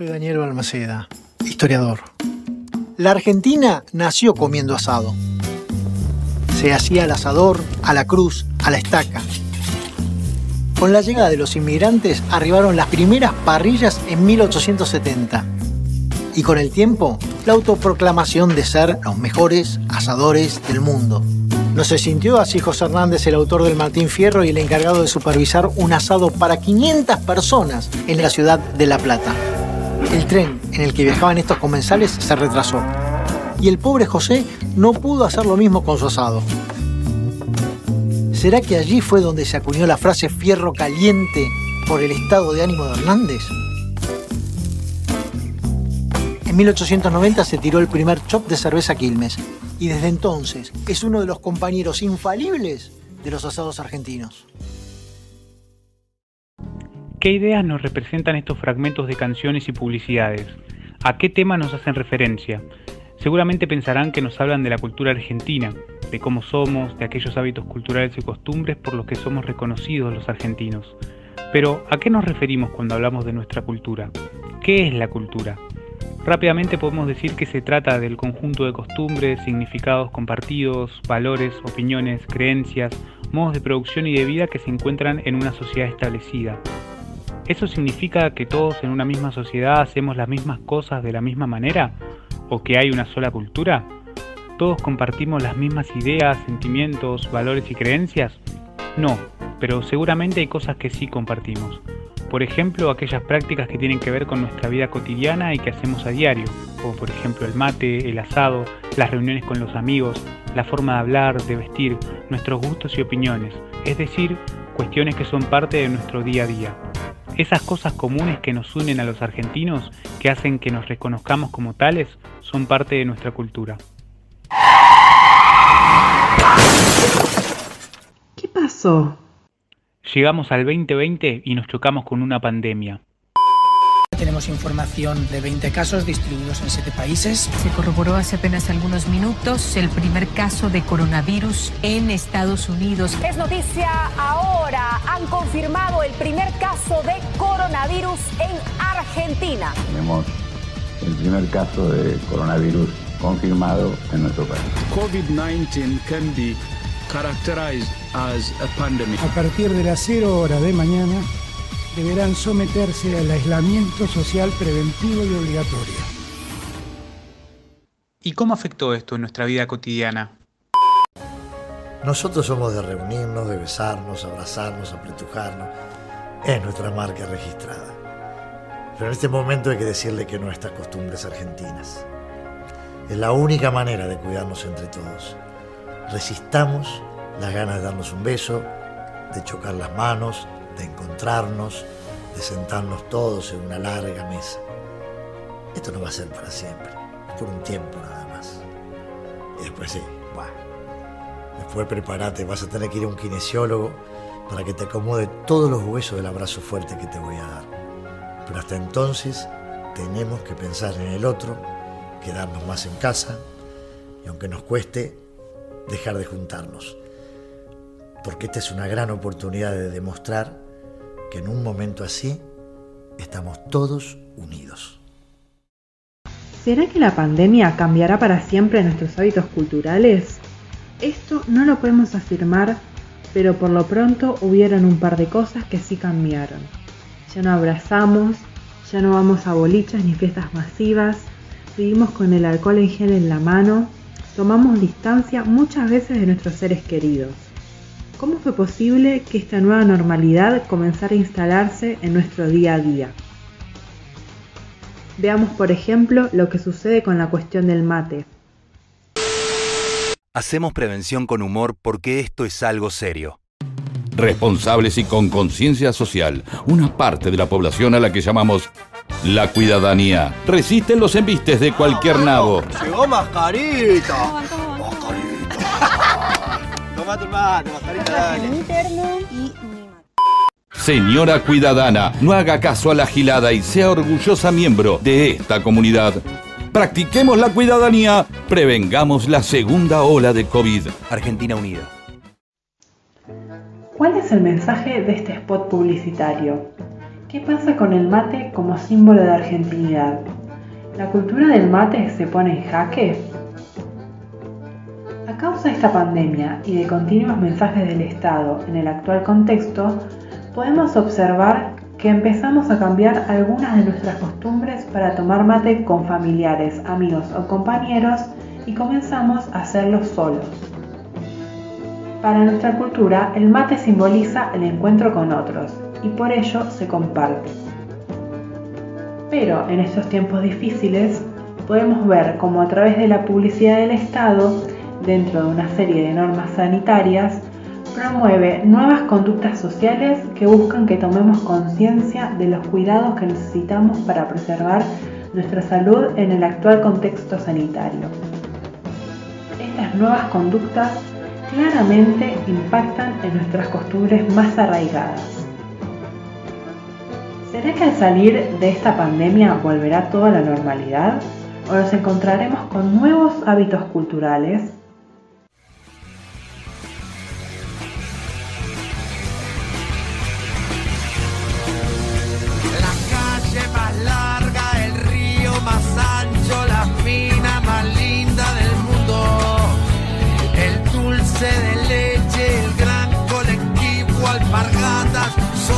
Balmaceda, historiador. La Argentina nació comiendo asado. Se hacía al asador, a la cruz, a la estaca. Con la llegada de los inmigrantes arribaron las primeras parrillas en 1870. Y con el tiempo, la autoproclamación de ser los mejores asadores del mundo. No se sintió así José Hernández, el autor del Martín Fierro y el encargado de supervisar un asado para 500 personas en la ciudad de La Plata. El tren en el que viajaban estos comensales se retrasó. Y el pobre José no pudo hacer lo mismo con su asado. ¿Será que allí fue donde se acuñó la frase fierro caliente por el estado de ánimo de Hernández? En 1890 se tiró el primer chop de cerveza Quilmes y desde entonces es uno de los compañeros infalibles de los asados argentinos. ¿Qué ideas nos representan estos fragmentos de canciones y publicidades? ¿A qué tema nos hacen referencia? Seguramente pensarán que nos hablan de la cultura argentina, de cómo somos, de aquellos hábitos culturales y costumbres por los que somos reconocidos los argentinos. Pero, ¿a qué nos referimos cuando hablamos de nuestra cultura? ¿Qué es la cultura? Rápidamente podemos decir que se trata del conjunto de costumbres, significados compartidos, valores, opiniones, creencias, modos de producción y de vida que se encuentran en una sociedad establecida. ¿Eso significa que todos en una misma sociedad hacemos las mismas cosas de la misma manera? ¿O que hay una sola cultura? ¿Todos compartimos las mismas ideas, sentimientos, valores y creencias? No, pero seguramente hay cosas que sí compartimos. Por ejemplo, aquellas prácticas que tienen que ver con nuestra vida cotidiana y que hacemos a diario, como por ejemplo el mate, el asado, las reuniones con los amigos, la forma de hablar, de vestir, nuestros gustos y opiniones, es decir, cuestiones que son parte de nuestro día a día. Esas cosas comunes que nos unen a los argentinos, que hacen que nos reconozcamos como tales, son parte de nuestra cultura. ¿Qué pasó? Llegamos al 2020 y nos chocamos con una pandemia. Tenemos información de 20 casos distribuidos en 7 países. Se corroboró hace apenas algunos minutos el primer caso de coronavirus en Estados Unidos. Es noticia ahora. Han confirmado el primer caso de coronavirus en Argentina. Tenemos el primer caso de coronavirus confirmado en nuestro país. COVID-19 can be characterized as a pandemic. A partir de las 0 horas de mañana deberán someterse al aislamiento social preventivo y obligatorio. ¿Y cómo afectó esto en nuestra vida cotidiana? Nosotros somos de reunirnos, de besarnos, abrazarnos, apretujarnos. Es nuestra marca registrada. Pero en este momento hay que decirle que no a estas costumbres argentinas. Es la única manera de cuidarnos entre todos. Resistamos las ganas de darnos un beso, de chocar las manos, de encontrarnos, de sentarnos todos en una larga mesa. Esto no va a ser para siempre, por un tiempo nada más. Y después sí, bueno. Después prepárate, vas a tener que ir a un kinesiólogo para que te acomode todos los huesos del abrazo fuerte que te voy a dar. Pero hasta entonces tenemos que pensar en el otro, quedarnos más en casa y aunque nos cueste, dejar de juntarnos. Porque esta es una gran oportunidad de demostrar que en un momento así estamos todos unidos. ¿Será que la pandemia cambiará para siempre nuestros hábitos culturales? Esto no lo podemos afirmar, pero por lo pronto hubieron un par de cosas que sí cambiaron. Ya no abrazamos, ya no vamos a bolichas ni fiestas masivas, vivimos con el alcohol en gel en la mano, tomamos distancia muchas veces de nuestros seres queridos. ¿Cómo fue posible que esta nueva normalidad comenzara a instalarse en nuestro día a día? Veamos, por ejemplo, lo que sucede con la cuestión del mate. Hacemos prevención con humor porque esto es algo serio. Responsables y con conciencia social, una parte de la población a la que llamamos la cuidadanía. Resisten los embistes de cualquier nabo. Llegó mascarita. Mascarita. Tomate un mate, mascarita, dale. interno y Señora Cuidadana, no haga caso a la gilada y sea orgullosa miembro de esta comunidad. Practiquemos la cuidadanía, prevengamos la segunda ola de COVID. Argentina Unida. ¿Cuál es el mensaje de este spot publicitario? ¿Qué pasa con el mate como símbolo de argentinidad? ¿La cultura del mate se pone en jaque? Esta pandemia y de continuos mensajes del Estado en el actual contexto, podemos observar que empezamos a cambiar algunas de nuestras costumbres para tomar mate con familiares, amigos o compañeros y comenzamos a hacerlo solos. Para nuestra cultura, el mate simboliza el encuentro con otros y por ello se comparte. Pero en estos tiempos difíciles podemos ver cómo a través de la publicidad del Estado, dentro de una serie de normas sanitarias, promueve nuevas conductas sociales que buscan que tomemos conciencia de los cuidados que necesitamos para preservar nuestra salud en el actual contexto sanitario. Estas nuevas conductas claramente impactan en nuestras costumbres más arraigadas ¿Será que al salir de esta pandemia volverá toda la normalidad? ¿O nos encontraremos con nuevos hábitos culturales? So